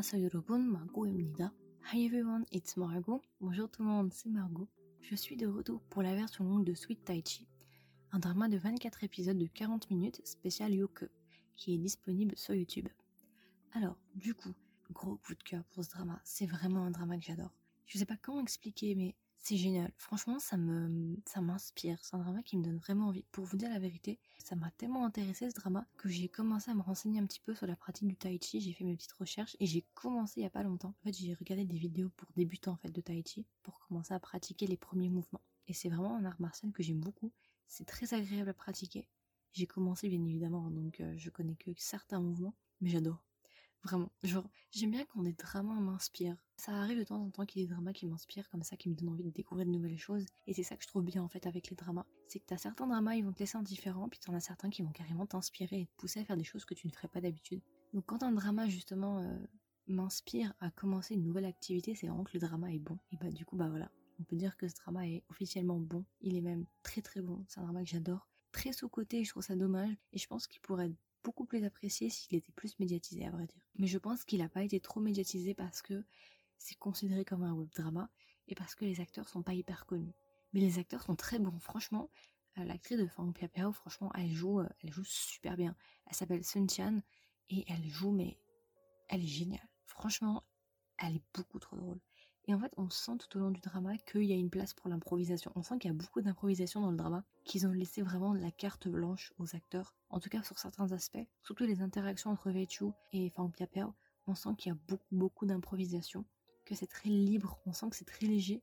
안녕하세요 여러분, Margot입니다. Hi everyone, it's Margot. Bonjour tout le monde, c'est Margot. Je suis de retour pour la version longue de Sweet Tai Chi, un drama de 24 épisodes de 40 minutes spécial Yoke, qui est disponible sur YouTube. Alors, du coup, gros coup de cœur pour ce drama, c'est vraiment un drama que j'adore. Je sais pas comment expliquer, mais c'est génial. Franchement, ça me, ça m'inspire. C'est un drama qui me donne vraiment envie. Pour vous dire la vérité, ça m'a tellement intéressé ce drama que j'ai commencé à me renseigner un petit peu sur la pratique du tai chi. J'ai fait mes petites recherches et j'ai commencé il y a pas longtemps. En fait, j'ai regardé des vidéos pour débutants en fait de tai chi pour commencer à pratiquer les premiers mouvements. Et c'est vraiment un art martial que j'aime beaucoup. C'est très agréable à pratiquer. J'ai commencé bien évidemment, donc euh, je connais que certains mouvements, mais j'adore. Vraiment. Genre, j'aime bien quand des dramas m'inspirent. Ça arrive de temps en temps qu'il y ait des dramas qui m'inspirent comme ça, qui me donnent envie de découvrir de nouvelles choses. Et c'est ça que je trouve bien en fait avec les dramas. C'est que t'as certains dramas, ils vont te laisser indifférent, puis t'en as certains qui vont carrément t'inspirer et te pousser à faire des choses que tu ne ferais pas d'habitude. Donc quand un drama justement euh, m'inspire à commencer une nouvelle activité, c'est vraiment que le drama est bon. Et bah du coup, bah voilà. On peut dire que ce drama est officiellement bon. Il est même très très bon. C'est un drama que j'adore. Très sous-côté, je trouve ça dommage. Et je pense qu'il pourrait beaucoup plus apprécié s'il était plus médiatisé, à vrai dire. Mais je pense qu'il n'a pas été trop médiatisé parce que c'est considéré comme un web drama et parce que les acteurs sont pas hyper connus. Mais les acteurs sont très bons, franchement. Euh, l'actrice de Fang Piao, franchement, elle joue, euh, elle joue super bien. Elle s'appelle Sun Tian et elle joue, mais elle est géniale. Franchement, elle est beaucoup trop drôle. Et en fait, on sent tout au long du drama qu'il y a une place pour l'improvisation. On sent qu'il y a beaucoup d'improvisation dans le drama, qu'ils ont laissé vraiment la carte blanche aux acteurs, en tout cas sur certains aspects. Surtout les interactions entre Veichu et Fang on sent qu'il y a beaucoup, beaucoup d'improvisation, que c'est très libre, on sent que c'est très léger.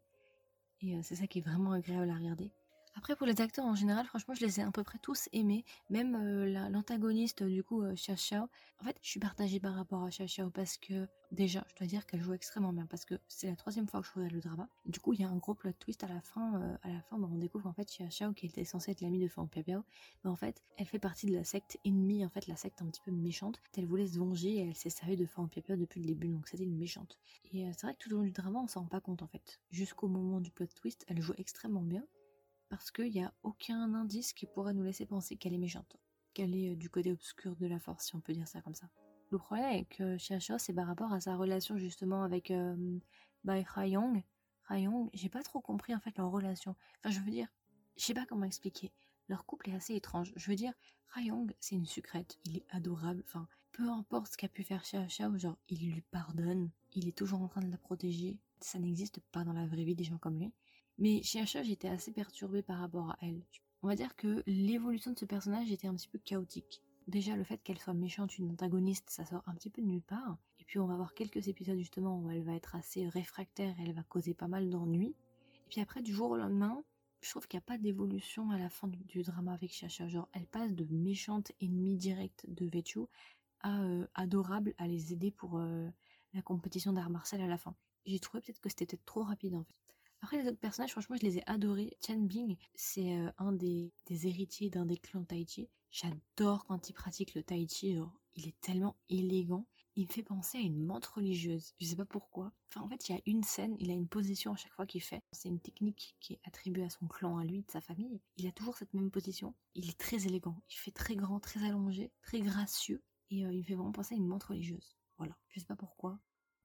Et euh, c'est ça qui est vraiment agréable à regarder. Après, pour les acteurs en général, franchement, je les ai à peu près tous aimés. Même euh, l'antagoniste, du coup, euh, Xia Xiao. En fait, je suis partagée par rapport à Xia Xiao parce que, déjà, je dois dire qu'elle joue extrêmement bien parce que c'est la troisième fois que je regarde le drama. Du coup, il y a un gros plot twist à la fin. Euh, à la fin, bah, on découvre en fait Xia Xiao, qui était censée être l'amie de Fang Piao, mais en fait, elle fait partie de la secte ennemie, en fait, la secte un petit peu méchante. Elle voulait se venger et elle s'est servie de Fang Piao depuis le début, donc c'était une méchante. Et c'est vrai que tout au long du drama, on s'en rend pas compte en fait. Jusqu'au moment du plot twist, elle joue extrêmement bien parce qu'il n'y a aucun indice qui pourrait nous laisser penser qu'elle est méchante, qu'elle est euh, du côté obscur de la force, si on peut dire ça comme ça. Le problème avec euh, c'est par rapport à sa relation justement avec euh, bah, Rayong. Rayong, j'ai pas trop compris en fait leur relation. Enfin, je veux dire, je sais pas comment expliquer. Leur couple est assez étrange. Je veux dire, Rayong, c'est une sucrète. Il est adorable. Enfin, peu importe ce qu'a pu faire Xia genre, il lui pardonne. Il est toujours en train de la protéger. Ça n'existe pas dans la vraie vie des gens comme lui. Mais Asha, j'étais assez perturbée par rapport à elle. On va dire que l'évolution de ce personnage était un petit peu chaotique. Déjà, le fait qu'elle soit méchante, une antagoniste, ça sort un petit peu de nulle part. Et puis, on va voir quelques épisodes justement où elle va être assez réfractaire, elle va causer pas mal d'ennuis. Et puis après, du jour au lendemain, je trouve qu'il n'y a pas d'évolution à la fin du, drama avec Chacha. Genre, elle passe de méchante ennemie directe de Vechu à euh, adorable à les aider pour euh, la compétition d'art martial à la fin. J'ai trouvé peut-être que c'était peut-être trop rapide en fait. Après, les autres personnages, franchement, je les ai adorés. Chen Bing, c'est euh, un des, héritiers d'un des clans Tai Chi. J'adore quand il pratique le Tai Chi, il est tellement élégant. Il me fait penser à une menthe religieuse. Je sais pas pourquoi. En fait, il y a une scène, il a une position à chaque fois qu'il fait. C'est une technique qui est attribuée à son clan, à lui, de sa famille. Il a toujours cette même position. Il est très élégant. Il fait très grand, très allongé, très gracieux. Et euh, il me fait vraiment penser à une menthe religieuse. Voilà. Je sais pas pourquoi.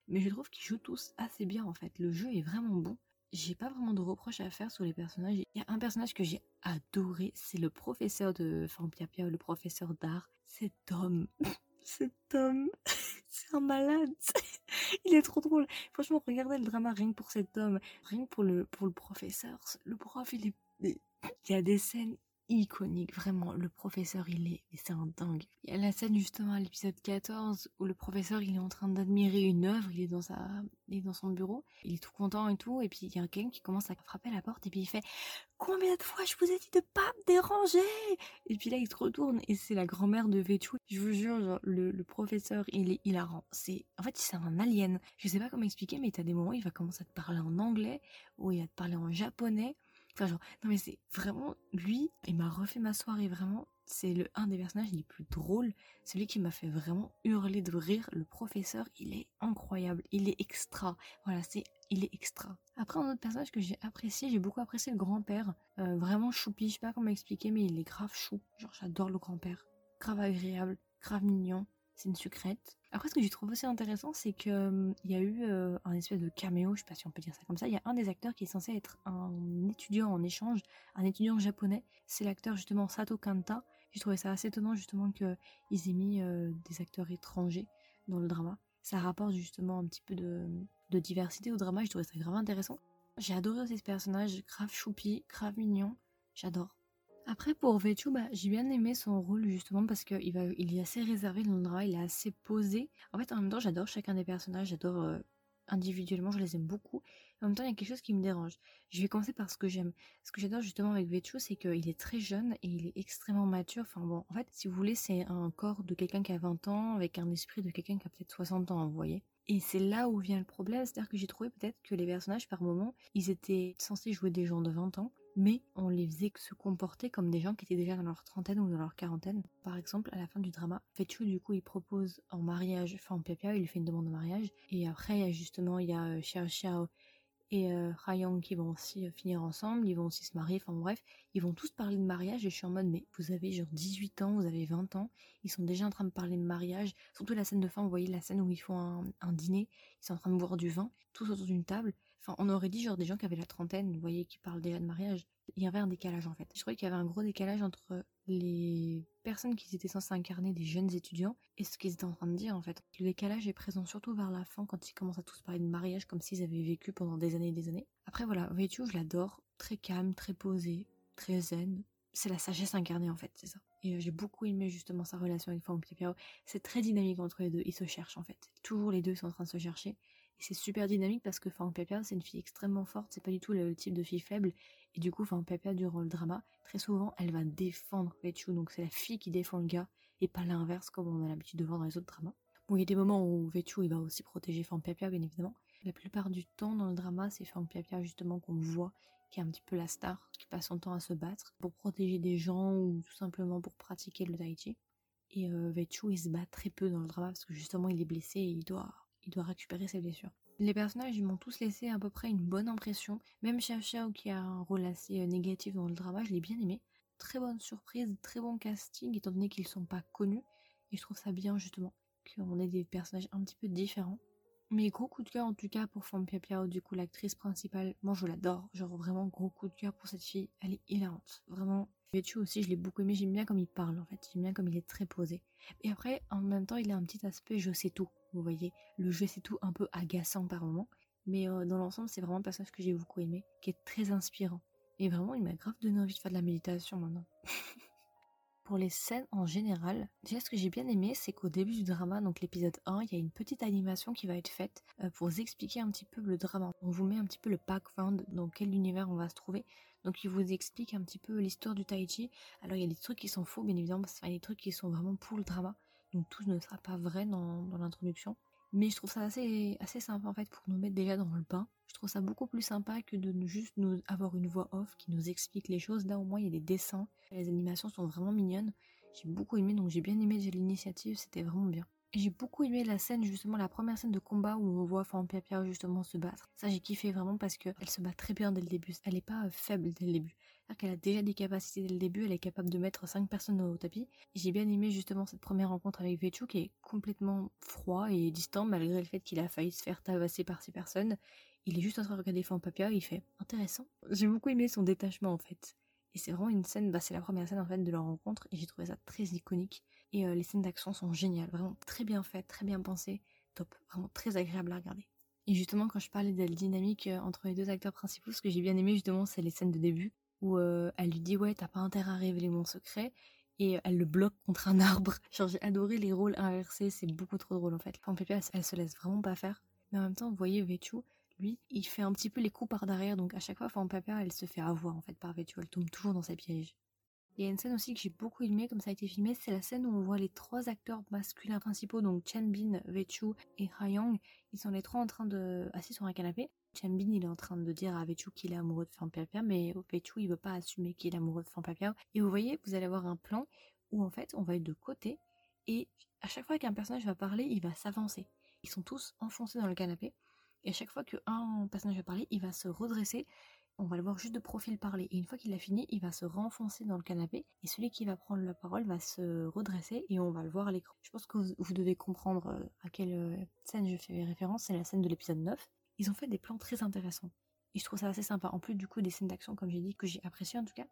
Mais je trouve qu'ils jouent tous assez bien en fait. Le jeu est vraiment bon j'ai pas vraiment de reproches à faire sur les personnages. Il y a un personnage que j'ai adoré, c'est le professeur de Pia, le professeur d'art. Cet homme, cet homme, c'est un malade. Il est trop drôle. Franchement, regardez le drama rien pour cet homme, rien que pour le, pour le professeur. Le prof, il est, il y a des scènes iconique, vraiment. Le professeur, il est, c'est un dingue. Il y a la scène justement à l'épisode 14 où le professeur, il est en train d'admirer une œuvre, il est dans sa, il est dans son bureau, il est tout content et tout, et puis il y a quelqu'un qui commence à frapper à la porte et puis il fait Combien de fois je vous ai dit de pas me déranger? Et puis là, il se retourne et c'est la grand-mère de Vechu. Je vous jure, le, professeur, il est hilarant. C'est, en fait, c'est un alien. Je sais pas comment expliquer, mais t'as des moments, il va commencer à te parler en anglais ou il va te parler en japonais. Enfin, genre, non mais c'est vraiment lui, il m'a refait ma soirée, vraiment. C'est le un des personnages les plus drôles, celui qui m'a fait vraiment hurler de rire. Le professeur, il est incroyable, il est extra. Voilà, c'est, il est extra. Après, un autre personnage que j'ai apprécié, j'ai beaucoup apprécié le grand-père. Euh, vraiment choupi, je sais pas comment expliquer, mais il est grave chou. Genre, j'adore le grand-père. Grave agréable, grave mignon. C'est une sucrète. Après, ce que j'ai trouvé aussi intéressant, c'est qu'il hum, y a eu euh, un espèce de caméo, je sais pas si on peut dire ça comme ça. Il y a un des acteurs qui est censé être un étudiant en échange, un étudiant japonais. C'est l'acteur justement Sato Kanta. J'ai trouvé ça assez étonnant justement qu'ils aient mis euh, des acteurs étrangers dans le drama. Ça rapporte justement un petit peu de, diversité au drama. Je trouvais ça grave intéressant. J'ai adoré aussi ce personnage, grave choupi, grave mignon. J'adore. Après, pour Vechu, bah, j'ai bien aimé son rôle justement parce qu'il il est assez réservé dans le il est assez posé. En fait, en même temps, j'adore chacun des personnages, j'adore euh, individuellement, je les aime beaucoup. En même temps, il y a quelque chose qui me dérange. Je vais commencer par ce que j'aime. Ce que j'adore justement avec Vechu, c'est qu'il est très jeune et il est extrêmement mature. Enfin bon, en fait, si vous voulez, c'est un corps de quelqu'un qui a 20 ans avec un esprit de quelqu'un qui a peut-être 60 ans, vous voyez. Et c'est là où vient le problème, c'est-à-dire que j'ai trouvé peut-être que les personnages, par moment, ils étaient censés jouer des gens de 20 ans, mais on les faisait se comporter comme des gens qui étaient déjà dans leur trentaine ou dans leur quarantaine. Par exemple, à la fin du drama, Fetchu, du coup, il propose en mariage, enfin en Pia il lui fait une demande de mariage, et après, justement, il y a Xiao Xiao et euh, qui vont aussi euh, finir ensemble, ils vont aussi se marier, enfin bref, ils vont tous parler de mariage. Et je suis en mode mais vous avez genre 18 ans, vous avez 20 ans, ils sont déjà en train de parler de mariage, surtout la scène de fin, vous voyez la scène où ils font un, dîner, ils sont en train de boire du vin, tous autour d'une table, enfin on aurait dit genre des gens qui avaient la trentaine, vous voyez, qui parlent déjà de mariage, il y avait un décalage en fait. Je trouvais qu'il y avait un gros décalage entre les personnes qui étaient censées incarner des jeunes étudiants et ce qu'ils étaient en train de dire en fait. Le décalage est présent surtout vers la fin quand ils commencent à tous parler de mariage comme s'ils avaient vécu pendant des années et des années. Après voilà, Veichu je l'adore, très calme, très posé, très zen. C'est la sagesse incarnée en fait, c'est ça. Et euh, j'ai beaucoup aimé justement sa relation avec Fang Piao. C'est très dynamique entre les deux, ils se cherchent en fait. Toujours les deux sont en train de se chercher. Et c'est super dynamique parce que Fang Piao c'est une fille extrêmement forte, c'est pas du tout le type de fille faible et du coup, enfin, Peppa durant le drama, très souvent, elle va défendre Vechu. Donc c'est la fille qui défend le gars et pas l'inverse comme on a l'habitude de voir dans les autres dramas. Bon, il y a des moments où Vechu, il va aussi protéger Fan Pia bien évidemment. La plupart du temps dans le drama, c'est Fan Pia justement qu'on voit qui est un petit peu la star, qui passe son temps à se battre pour protéger des gens ou tout simplement pour pratiquer le tai. Et euh, il se bat très peu dans le drama parce que justement il est blessé et il doit, il doit récupérer ses blessures. Les personnages, ils m'ont tous laissé à peu près une bonne impression. Même Xiao Xiao, qui a un rôle assez euh, négatif dans le drama, je l'ai bien aimé. Très bonne surprise, très bon casting, étant donné qu'ils sont pas connus. Et je trouve ça bien, justement, qu'on ait des personnages un petit peu différents. Mais gros coup de cœur, en tout cas, pour Femme Pia du coup, l'actrice principale. Moi, je l'adore. Genre, vraiment, gros coup de cœur pour cette fille. Elle est hilarante. Vraiment. Vetu aussi, je l'ai beaucoup aimé. J'aime bien comme il parle, en fait. J'aime bien comme il est très posé. Et après, en même temps, il a un petit aspect je sais tout. Vous voyez, le jeu c'est tout un peu agaçant par moment, mais euh, dans l'ensemble c'est vraiment un personnage que j'ai beaucoup aimé, qui est très inspirant. Et vraiment, il m'a grave donné envie de faire de la méditation maintenant. Pour les scènes en général, déjà ce que j'ai bien aimé, c'est qu'au début du drama, donc l'épisode 1, il y a une petite animation qui va être faite euh, pour vous expliquer un petit peu le drama. On vous met un petit peu le background, dans quel univers on va se trouver. Donc il vous explique un petit peu l'histoire du tai chi. Alors il y a des trucs qui sont faux, bien évidemment, parce qu'il y a des trucs qui sont vraiment pour le drama donc tout ne sera pas vrai dans, l'introduction. Mais je trouve ça assez, assez sympa en fait pour nous mettre déjà dans le bain. Je trouve ça beaucoup plus sympa que de juste nous avoir une voix off qui nous explique les choses. Là au moins il y a des dessins, les animations sont vraiment mignonnes. J'ai beaucoup aimé, donc j'ai bien aimé l'initiative, c'était vraiment bien. Et j'ai beaucoup aimé la scène, justement, la première scène de combat où on voit Fan Pia justement se battre. Ça, j'ai kiffé vraiment parce qu'elle se bat très bien dès le début. Elle n'est pas faible dès le début. C'est-à-dire qu'elle a déjà des capacités dès le début, elle est capable de mettre 5 personnes au tapis. J'ai bien aimé justement cette première rencontre avec Vechu qui est complètement froid et distant malgré le fait qu'il a failli se faire tabasser par ces personnes. Il est juste en train de regarder Fan Papia et il fait intéressant. J'ai beaucoup aimé son détachement en fait. Et c'est vraiment une scène, bah, c'est la première scène en fait de leur rencontre et j'ai trouvé ça très iconique. Et euh, les scènes d'action sont géniales, vraiment très bien faites, très bien pensées, top, vraiment très agréable à regarder. Et justement, quand je parlais de la dynamique euh, entre les deux acteurs principaux, ce que j'ai bien aimé justement, c'est les scènes de début où euh, elle lui dit ouais, t'as pas intérêt à révéler mon secret, et elle le bloque contre un arbre. Genre j'ai adoré les rôles inversés, c'est beaucoup trop drôle en fait. Enfin, Pépé, elle, se laisse vraiment pas faire. Mais en même temps, vous voyez, Vechu, lui, il fait un petit peu les coups par derrière, donc à chaque fois, Fan Pépé, elle se fait avoir en fait par Vechu, elle tombe toujours dans ses pièges. Il y a une scène aussi que j'ai beaucoup aimée, comme ça a été filmé, c'est la scène où on voit les trois acteurs masculins principaux, donc Chen Bin, Vechu et Hayang. Ils sont les trois en train de assis sur un canapé. Chen Bin, il est en train de dire à Vechu qu'il est amoureux de Fan Pia mais Vechu, il veut pas assumer qu'il est amoureux de Fan Pia Et vous voyez, vous allez avoir un plan où en fait, on va être de côté et à chaque fois qu'un personnage va parler, il va s'avancer. Ils sont tous enfoncés dans le canapé et à chaque fois qu'un personnage va parler, il va se redresser on va le voir juste de profil parler. Et une fois qu'il a fini, il va se renfoncer dans le canapé. Et celui qui va prendre la parole va se redresser et on va le voir à l'écran. Je pense que vous, devez comprendre euh, à quelle euh, scène je fais référence. C'est la scène de l'épisode 9. Ils ont fait des plans très intéressants. Et je trouve ça assez sympa. En plus, du coup, des scènes d'action, comme j'ai dit, que j'ai apprécié en tout cas.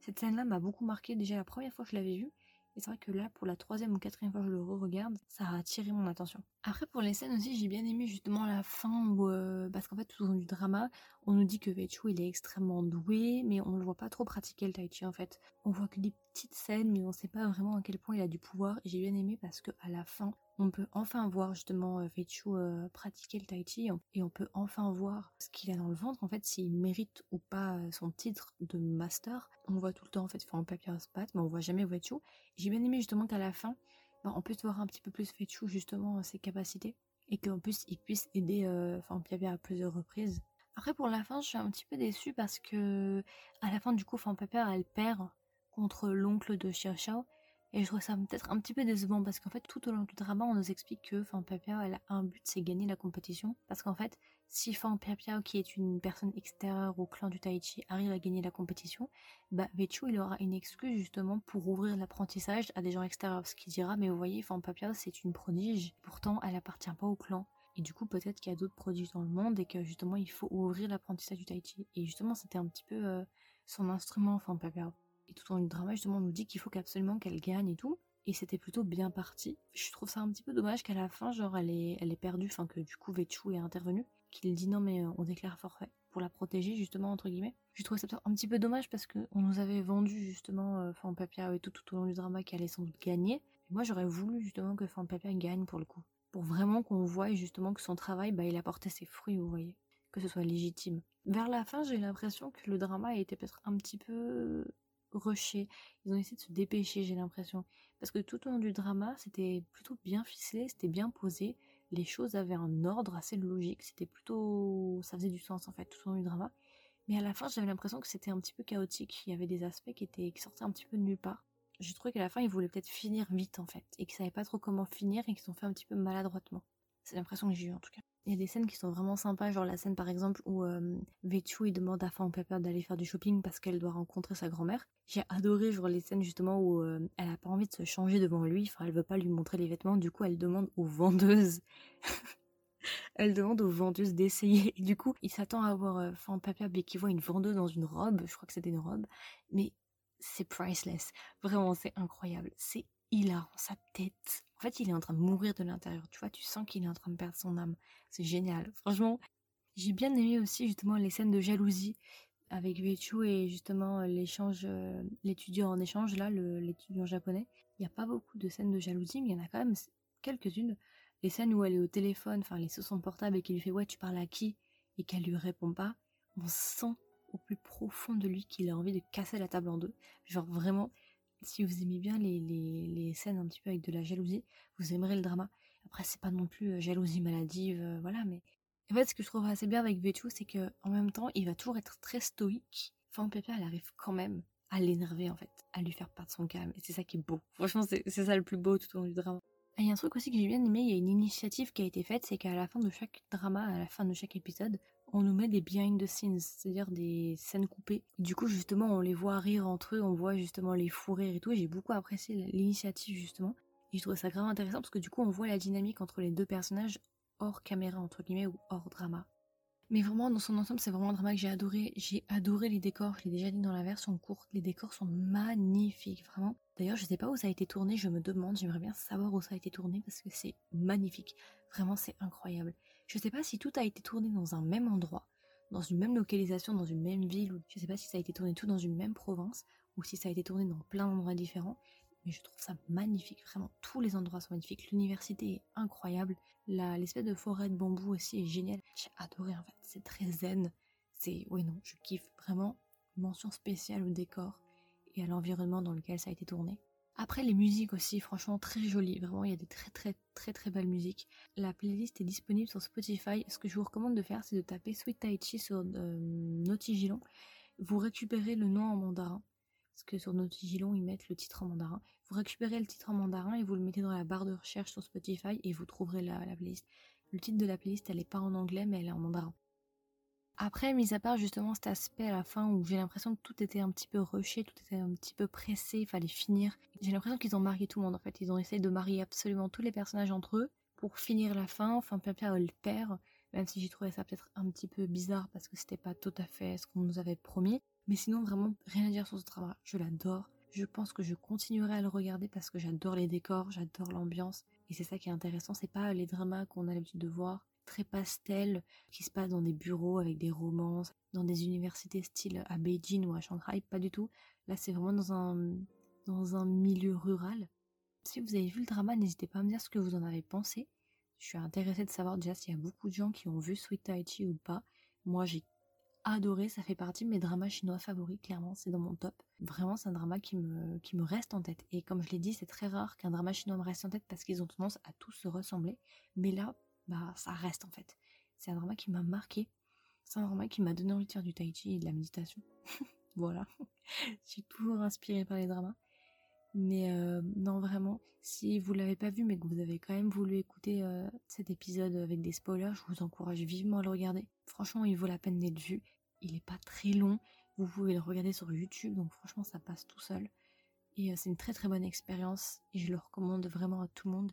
Cette scène-là m'a beaucoup marqué déjà la première fois que je l'avais vue. Et c'est vrai que là, pour la troisième ou quatrième fois que je le re-regarde, ça a attiré mon attention. Après, pour les scènes aussi, j'ai bien aimé justement la fin où, euh, parce qu'en fait, tout au long du drama, on nous dit que Vechu, il est extrêmement doué, mais on le voit pas trop pratiquer le tai chi en fait. On voit que des petites scènes, mais on sait pas vraiment à quel point il a du pouvoir. Et j'ai bien aimé parce que à la fin, on peut enfin voir justement euh, Veichu euh, pratiquer le tai chi et on peut enfin voir ce qu'il a dans le ventre en fait s'il mérite ou pas euh, son titre de master. On voit tout le temps en fait en papier spot mais on voit jamais Veichu j'ai bien aimé justement qu'à la fin bah, on puisse voir un petit peu plus Veichu justement ses capacités et qu'en plus il puisse aider enfin Papier à plusieurs reprises. Après pour la fin je suis un petit peu déçue parce que à la fin du coup Fan Papier elle perd contre l'oncle de Xiao et je trouve ça peut-être un petit peu décevant parce qu'en fait, tout au long du drama, on nous explique que Fan Piao, elle a un but, c'est gagner la compétition. Parce qu'en fait, si Fan Piao, qui est une personne extérieure au clan du Taichi, arrive à gagner la compétition, bah Vechu, il aura une excuse justement pour ouvrir l'apprentissage à des gens extérieurs. Parce qu'il dira, mais vous voyez, Fan Piao, c'est une prodige, pourtant elle appartient pas au clan. Et du coup, peut-être qu'il y a d'autres prodiges dans le monde et que justement, il faut ouvrir l'apprentissage du Taichi. Et justement, c'était un petit peu euh, son instrument, Fan Piao. Et tout long du drama, justement, on nous dit qu'il faut absolument qu'elle gagne et tout. Et c'était plutôt bien parti. Je trouve ça un petit peu dommage qu'à la fin, genre, elle est, elle perdue, enfin que du coup Vechu est intervenu, qu'il dit non mais euh, on déclare forfait pour la protéger justement entre guillemets. Je trouve ça un petit peu dommage parce que on nous avait vendu justement euh, Fan Papia et tout tout au long du drama qu'elle allait sans doute gagner. Moi j'aurais voulu justement que Fan Papia gagne pour le coup, pour vraiment qu'on voie justement que son travail, bah il apportait ses fruits, vous voyez, que ce soit légitime. Vers la fin, j'ai l'impression que le drama était peut-être un petit peu rushé. Ils ont essayé de se dépêcher, j'ai l'impression. Parce que tout au long du drama, c'était plutôt bien ficelé, c'était bien posé. Les choses avaient un ordre assez logique. C'était plutôt. Ça faisait du sens en fait, tout au long du drama. Mais à la fin, j'avais l'impression que c'était un petit peu chaotique. Il y avait des aspects qui, étaient, qui sortaient un petit peu de nulle part. J'ai trouvé qu'à la fin, ils voulaient peut-être finir vite en fait. Et qu'ils savaient pas trop comment finir et qu'ils ont fait un petit peu maladroitement. C'est l'impression que j'ai eu en tout cas. Il y a des scènes qui sont vraiment sympas, genre la scène par exemple où euh, il demande à Fan Pepper d'aller faire du shopping parce qu'elle doit rencontrer sa grand-mère. J'ai adoré genre les scènes justement où euh, elle a pas envie de se changer devant lui, enfin elle veut pas lui montrer les vêtements, du coup elle demande aux vendeuses elle demande aux vendeuses d'essayer. Et du coup, il s'attend à voir euh, Fan Pepper qui voit une vendeuse dans une robe, je crois que c'était une robe, mais c'est priceless. Vraiment, c'est incroyable. C'est hilarant, sa tête. En fait, il est en train de mourir de l'intérieur. Tu vois, tu sens qu'il est en train de perdre son âme. C'est génial. Franchement, j'ai bien aimé aussi justement les scènes de jalousie avec Vechu et justement l'échange, euh, l'étudiant en échange, là, l'étudiant japonais. Il n'y a pas beaucoup de scènes de jalousie, mais il y en a quand même quelques-unes. Les scènes où elle est au téléphone, enfin, elle est sur son portable et qu'il lui fait Ouais, tu parles à qui? Et qu'elle lui répond pas. On sent au plus profond de lui qu'il a envie de casser la table en deux. Genre vraiment, si vous aimez bien les, les, scènes un petit peu avec de la jalousie, vous aimerez le drama. Après, c'est pas non plus euh, jalousie maladive, euh, voilà, mais. En fait, ce que je trouve assez bien avec Vechu, c'est que en même temps, il va toujours être très stoïque. Fan Pepper, elle arrive quand même à l'énerver, en fait, à lui faire perdre son calme. Et c'est ça qui est beau. Franchement, c'est ça le plus beau tout au long du drama. Il y a un truc aussi que j'ai bien aimé, il y a une initiative qui a été faite, c'est qu'à la fin de chaque drama, à la fin de chaque épisode, on nous met des behind the scenes, c'est-à-dire des scènes coupées. Du coup, justement, on les voit rire entre eux, on voit justement les fous et tout. J'ai beaucoup apprécié l'initiative, justement. Et je trouve ça grave intéressant parce que du coup, on voit la dynamique entre les deux personnages hors caméra, entre guillemets, ou hors drama. Mais vraiment, dans son ensemble, c'est vraiment un drama que j'ai adoré. J'ai adoré les décors, je l'ai déjà dit dans la version courte. Les décors sont magnifiques, vraiment. D'ailleurs, je sais pas où ça a été tourné, je me demande, j'aimerais bien savoir où ça a été tourné parce que c'est magnifique. Vraiment, c'est incroyable. Je sais pas si tout a été tourné dans un même endroit, dans une même localisation, dans une même ville, ou je sais pas si ça a été tourné tout dans une même province, ou si ça a été tourné dans plein d'endroits différents, mais je trouve ça magnifique, vraiment tous les endroits sont magnifiques, l'université est incroyable, l'espèce de forêt de bambou aussi est géniale, j'ai adoré en fait, c'est très zen, c'est, oui non, je kiffe vraiment, mention spéciale au décor et à l'environnement dans lequel ça a été tourné. Après les musiques aussi, franchement très jolies, vraiment il y a des très très très très belles musiques. La playlist est disponible sur Spotify. Ce que je vous recommande de faire, c'est de taper Sweet Tai Chi sur euh. Vous récupérez le nom en mandarin, parce que sur Notigilon ils mettent le titre en mandarin. Vous récupérez le titre en mandarin et vous le mettez dans la barre de recherche sur Spotify et vous trouverez la, la playlist. Le titre de la playlist elle est pas en anglais mais elle est en mandarin. Après, mis à part justement cet aspect à la fin où j'ai l'impression que tout était un petit peu rushé, tout était un petit peu pressé, il fallait finir. J'ai l'impression qu'ils ont marié tout le monde en fait. Ils ont essayé de marier absolument tous les personnages entre eux pour finir la fin. Enfin, Pierre le père, même si j'ai trouvé ça peut-être un petit peu bizarre parce que c'était pas tout à fait ce qu'on nous avait promis. Mais sinon, vraiment, rien à dire sur ce drama. Je l'adore. Je pense que je continuerai à le regarder parce que j'adore les décors, j'adore l'ambiance. Et c'est ça qui est intéressant, c'est pas les dramas qu'on a l'habitude de voir, très pastel qui se passe dans des bureaux avec des romances, dans des universités style à Beijing ou à Shanghai, pas du tout. Là, c'est vraiment dans un, dans un milieu rural. Si vous avez vu le drama, n'hésitez pas à me dire ce que vous en avez pensé. Je suis intéressée de savoir déjà s'il y a beaucoup de gens qui ont vu Sweet Taichi ou pas. Moi, j'ai adoré, ça fait partie de mes dramas chinois favoris, clairement, c'est dans mon top. Vraiment, c'est un drama qui me, qui me reste en tête. Et comme je l'ai dit, c'est très rare qu'un drama chinois me reste en tête parce qu'ils ont tendance à tous se ressembler. Mais là, bah ça reste en fait. C'est un drama qui m'a marqué. C'est un drama qui m'a donné envie de faire du tai chi et de la méditation. voilà. Je suis toujours inspirée par les dramas. Mais euh, non, vraiment, si vous l'avez pas vu mais que vous avez quand même voulu écouter euh, cet épisode avec des spoilers, je vous encourage vivement à le regarder. Franchement, il vaut la peine d'être vu. Il est pas très long. Vous pouvez le regarder sur YouTube, donc franchement, ça passe tout seul. Et euh, c'est une très très bonne expérience et je le recommande vraiment à tout le monde.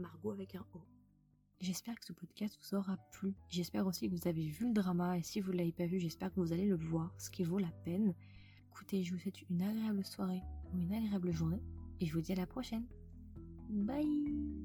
Margot avec un O. J'espère que ce podcast vous aura plu. J'espère aussi que vous avez vu le drama et si vous ne l'avez pas vu, j'espère que vous allez le voir, ce qui vaut la peine. Écoutez, je vous souhaite une agréable soirée ou une agréable journée et je vous dis à la prochaine. Bye